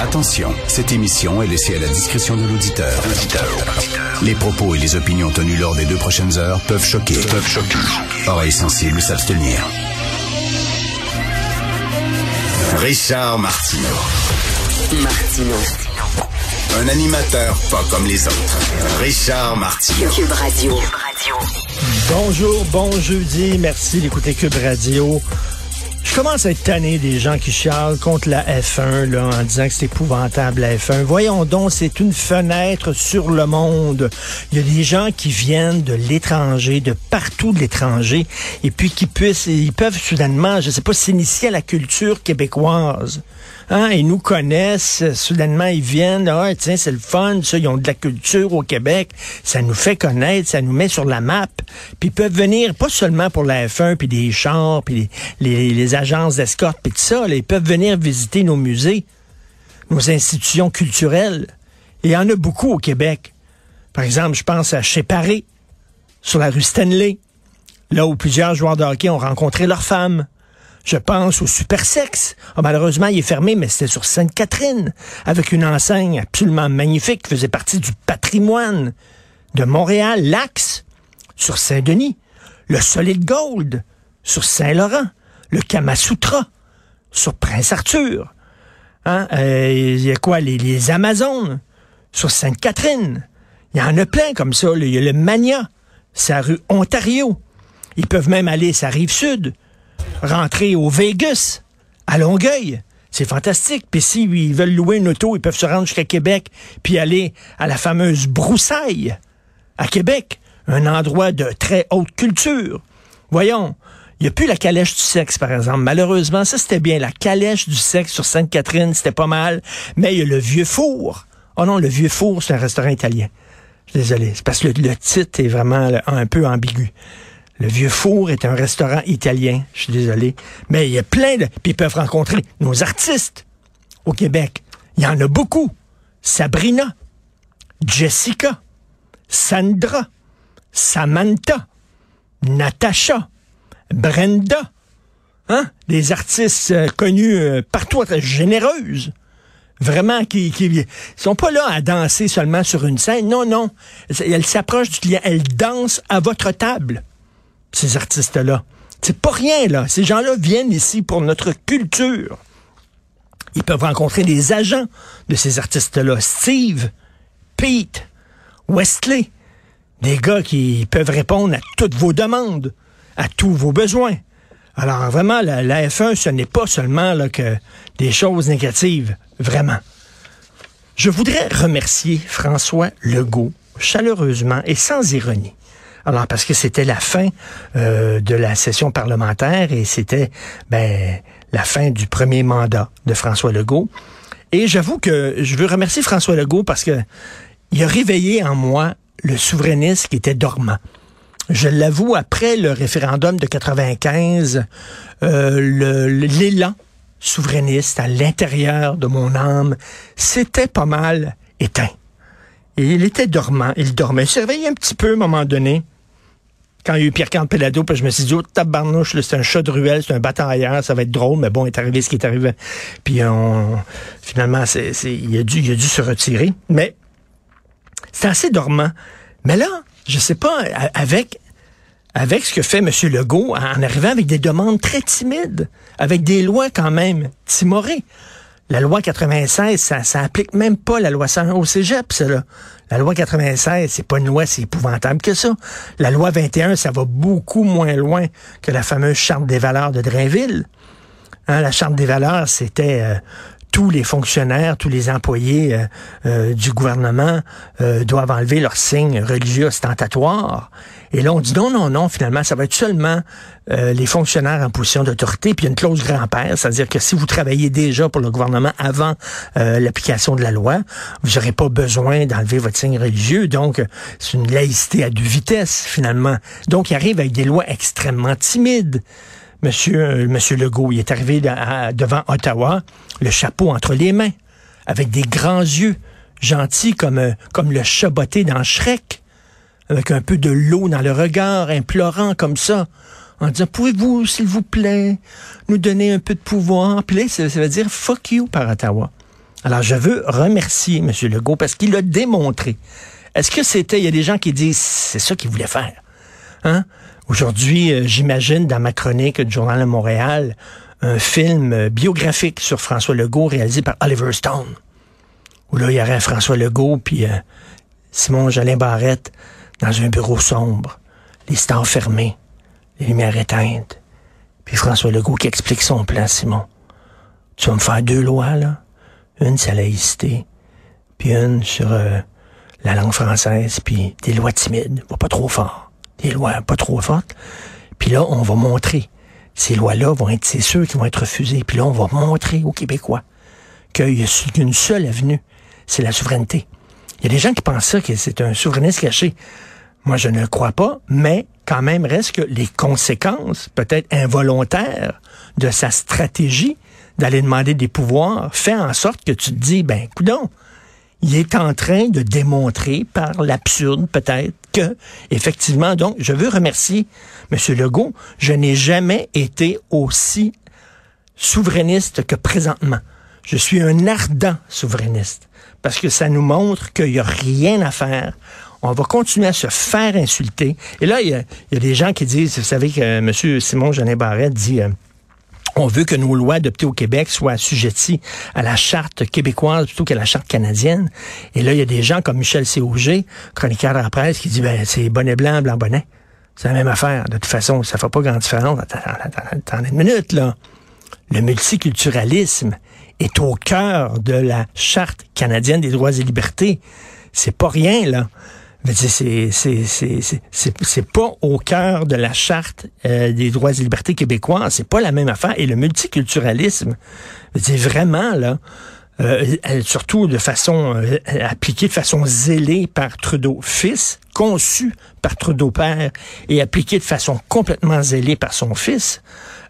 Attention, cette émission est laissée à la discrétion de l'auditeur. Les propos et les opinions tenues lors des deux prochaines heures peuvent choquer. Peuvent choquer. Oreilles sensibles s'abstenir. Richard Martineau. Martino. Un animateur pas comme les autres. Richard Martineau. Cube Radio. Bonjour, bon jeudi. Merci d'écouter Cube Radio. Je commence à être tanné des gens qui chialent contre la F1 là, en disant que c'est épouvantable la F1. Voyons donc, c'est une fenêtre sur le monde. Il y a des gens qui viennent de l'étranger, de partout de l'étranger, et puis qui puissent, ils peuvent soudainement, je sais pas, s'initier à la culture québécoise. Hein, ils nous connaissent, soudainement ils viennent, ah tiens, c'est le fun, ça, ils ont de la culture au Québec, ça nous fait connaître, ça nous met sur la map, puis ils peuvent venir pas seulement pour la F1, puis des chars, puis les, les, les agences d'escorte, puis tout ça, là, ils peuvent venir visiter nos musées, nos institutions culturelles. Et il y en a beaucoup au Québec. Par exemple, je pense à chez Paris, sur la rue Stanley, là où plusieurs joueurs de hockey ont rencontré leurs femmes. Je pense au Super Sex. Ah, malheureusement, il est fermé, mais c'était sur Sainte-Catherine, avec une enseigne absolument magnifique qui faisait partie du patrimoine de Montréal, l'Axe, sur Saint-Denis, le Solid Gold, sur Saint-Laurent, le Kamasutra, sur Prince-Arthur. Hein? Euh, Il y a quoi? Les, Amazones, sur Sainte-Catherine. Il y en a plein comme ça. Il y a le Mania, sa rue Ontario. Ils peuvent même aller sa rive sud rentrer au Vegas, à Longueuil. C'est fantastique. Puis si ils veulent louer une auto, ils peuvent se rendre jusqu'à Québec, puis aller à la fameuse Broussaille, à Québec, un endroit de très haute culture. Voyons, il n'y a plus la calèche du sexe, par exemple. Malheureusement, ça c'était bien. La calèche du sexe sur Sainte-Catherine, c'était pas mal. Mais il y a le Vieux Four. Oh non, le Vieux Four, c'est un restaurant italien. Je désolé. C'est parce que le, titre est vraiment un peu ambigu. Le Vieux Four est un restaurant italien. Je suis désolé. Mais il y a plein de... Puis ils peuvent rencontrer nos artistes au Québec. Il y en a beaucoup. Sabrina, Jessica, Sandra, Samantha, Natacha, Brenda. Hein? Des artistes euh, connus euh, partout, très généreuses. Vraiment, qui, qui sont pas là à danser seulement sur une scène. Non, non. Elles s'approchent du client. Elles dansent à votre table ces artistes-là. C'est pas rien, là. Ces gens-là viennent ici pour notre culture. Ils peuvent rencontrer des agents de ces artistes-là. Steve, Pete, Wesley. Des gars qui peuvent répondre à toutes vos demandes, à tous vos besoins. Alors vraiment, la, la F1, ce n'est pas seulement là, que des choses négatives. Vraiment. Je voudrais remercier François Legault chaleureusement et sans ironie. Alors, parce que c'était la fin euh, de la session parlementaire et c'était ben, la fin du premier mandat de François Legault. Et j'avoue que je veux remercier François Legault parce que il a réveillé en moi le souverainiste qui était dormant. Je l'avoue, après le référendum de 95, euh, l'élan souverainiste à l'intérieur de mon âme, c'était pas mal éteint. Et il était dormant, il dormait. Il réveillé un petit peu à un moment donné. Quand il y a eu Pierre-Carl Pelado, je me suis dit, oh, tabarnouche, c'est un chat de ruelle, c'est un batailleur, ça va être drôle, mais bon, il est arrivé ce qui est arrivé. Puis finalement, il, a dû, il a dû se retirer. Mais c'est assez dormant. Mais là, je sais pas, avec, avec ce que fait M. Legault en arrivant avec des demandes très timides, avec des lois quand même timorées. La loi 96, ça, ça applique même pas la loi 101 au cégep, ça, là. La loi 96, c'est pas une loi si épouvantable que ça. La loi 21, ça va beaucoup moins loin que la fameuse charte des valeurs de Drainville. Hein, la charte des valeurs, c'était euh, tous les fonctionnaires, tous les employés euh, euh, du gouvernement doivent enlever leur signe religieux ostentatoire. Et là, on dit non, non, non, finalement, ça va être seulement euh, les fonctionnaires en position d'autorité. Puis une clause grand-père, c'est-à-dire que si vous travaillez déjà pour le gouvernement avant euh, l'application de la loi, vous n'aurez pas besoin d'enlever votre signe religieux. Donc, c'est une laïcité à deux vitesses, finalement. Donc, il arrive avec des lois extrêmement timides. Monsieur, euh, Monsieur Legault, il est arrivé devant Ottawa, le chapeau entre les mains, avec des grands yeux, gentils comme, euh, comme le chat botté dans Shrek, avec un peu de l'eau dans le regard, implorant comme ça, en disant, pouvez-vous, s'il vous plaît, nous donner un peu de pouvoir? Puis là, ça, veut dire fuck you par Ottawa. Alors, je veux remercier M. Legault parce qu'il a démontré. Est-ce que c'était, il y a des gens qui disent, c'est ça qu'il voulait faire. Hein? Aujourd'hui, euh, j'imagine dans ma chronique du Journal de Montréal, un film euh, biographique sur François Legault réalisé par Oliver Stone. Où là, il y aurait François Legault puis euh, Simon Jolin Barrette dans un bureau sombre, les stars fermés, les lumières éteintes. Puis François Legault qui explique son plan, Simon. Tu vas me faire deux lois, là. Une sur la laïcité, puis une sur euh, la langue française, puis des lois timides, pas trop fort. Des lois pas trop fortes. Puis là, on va montrer. Ces lois-là vont être, c'est sûr qui vont être refusées. Puis là, on va montrer aux Québécois qu'il y a une seule avenue, c'est la souveraineté. Il y a des gens qui pensent ça, que c'est un souverainiste caché. Moi, je ne crois pas, mais quand même reste que les conséquences, peut-être involontaires, de sa stratégie d'aller demander des pouvoirs fait en sorte que tu te dis, ben, coudon, il est en train de démontrer par l'absurde peut-être que, effectivement, donc, je veux remercier M. Legault, je n'ai jamais été aussi souverainiste que présentement. Je suis un ardent souverainiste parce que ça nous montre qu'il n'y a rien à faire. On va continuer à se faire insulter. Et là, il y a, des gens qui disent, vous savez que M. Simon Jeannet Barrette dit... Euh, on veut que nos lois adoptées au Québec soient assujetties à la charte québécoise plutôt qu'à la charte canadienne. Et là, il y a des gens comme Michel Cauget, chroniqueur à la presse, qui dit ben c'est bonnet blanc, blanc bonnet. C'est la même affaire. De toute façon, ça fait pas grande différence. Attendez une minute, là. Le multiculturalisme est au cœur de la Charte canadienne des droits et libertés. C'est pas rien, là. C'est pas au cœur de la charte euh, des droits et libertés québécois. C'est pas la même affaire. Et le multiculturalisme, c'est vraiment là. Euh, surtout de façon euh, appliquée de façon zélée par Trudeau fils, conçu par Trudeau père et appliqué de façon complètement zélée par son fils,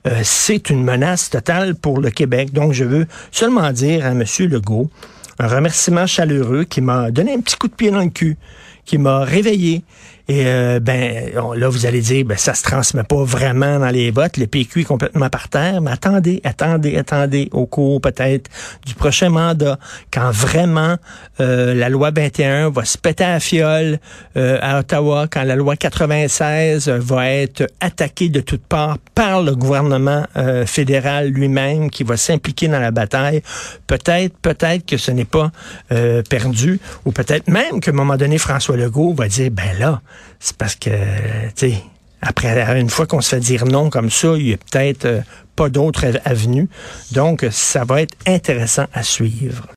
euh, c'est une menace totale pour le Québec. Donc je veux seulement dire à M. Legault un remerciement chaleureux qui m'a donné un petit coup de pied dans le cul qui m'a réveillé. Et euh, ben là, vous allez dire, ben ça se transmet pas vraiment dans les votes. Le PQ est complètement par terre. Mais attendez, attendez, attendez, au cours peut-être du prochain mandat, quand vraiment euh, la loi 21 va se péter à fiole euh, à Ottawa, quand la loi 96 va être attaquée de toutes parts par le gouvernement fédéral lui-même, qui va s'impliquer dans la bataille, peut-être, peut-être que ce n'est pas perdu, ou peut-être même qu'à un moment donné, François Legault va dire, ben là, c'est parce que, tu sais, après, une fois qu'on se fait dire non comme ça, il y a peut-être euh, pas d'autres avenues. Donc, ça va être intéressant à suivre.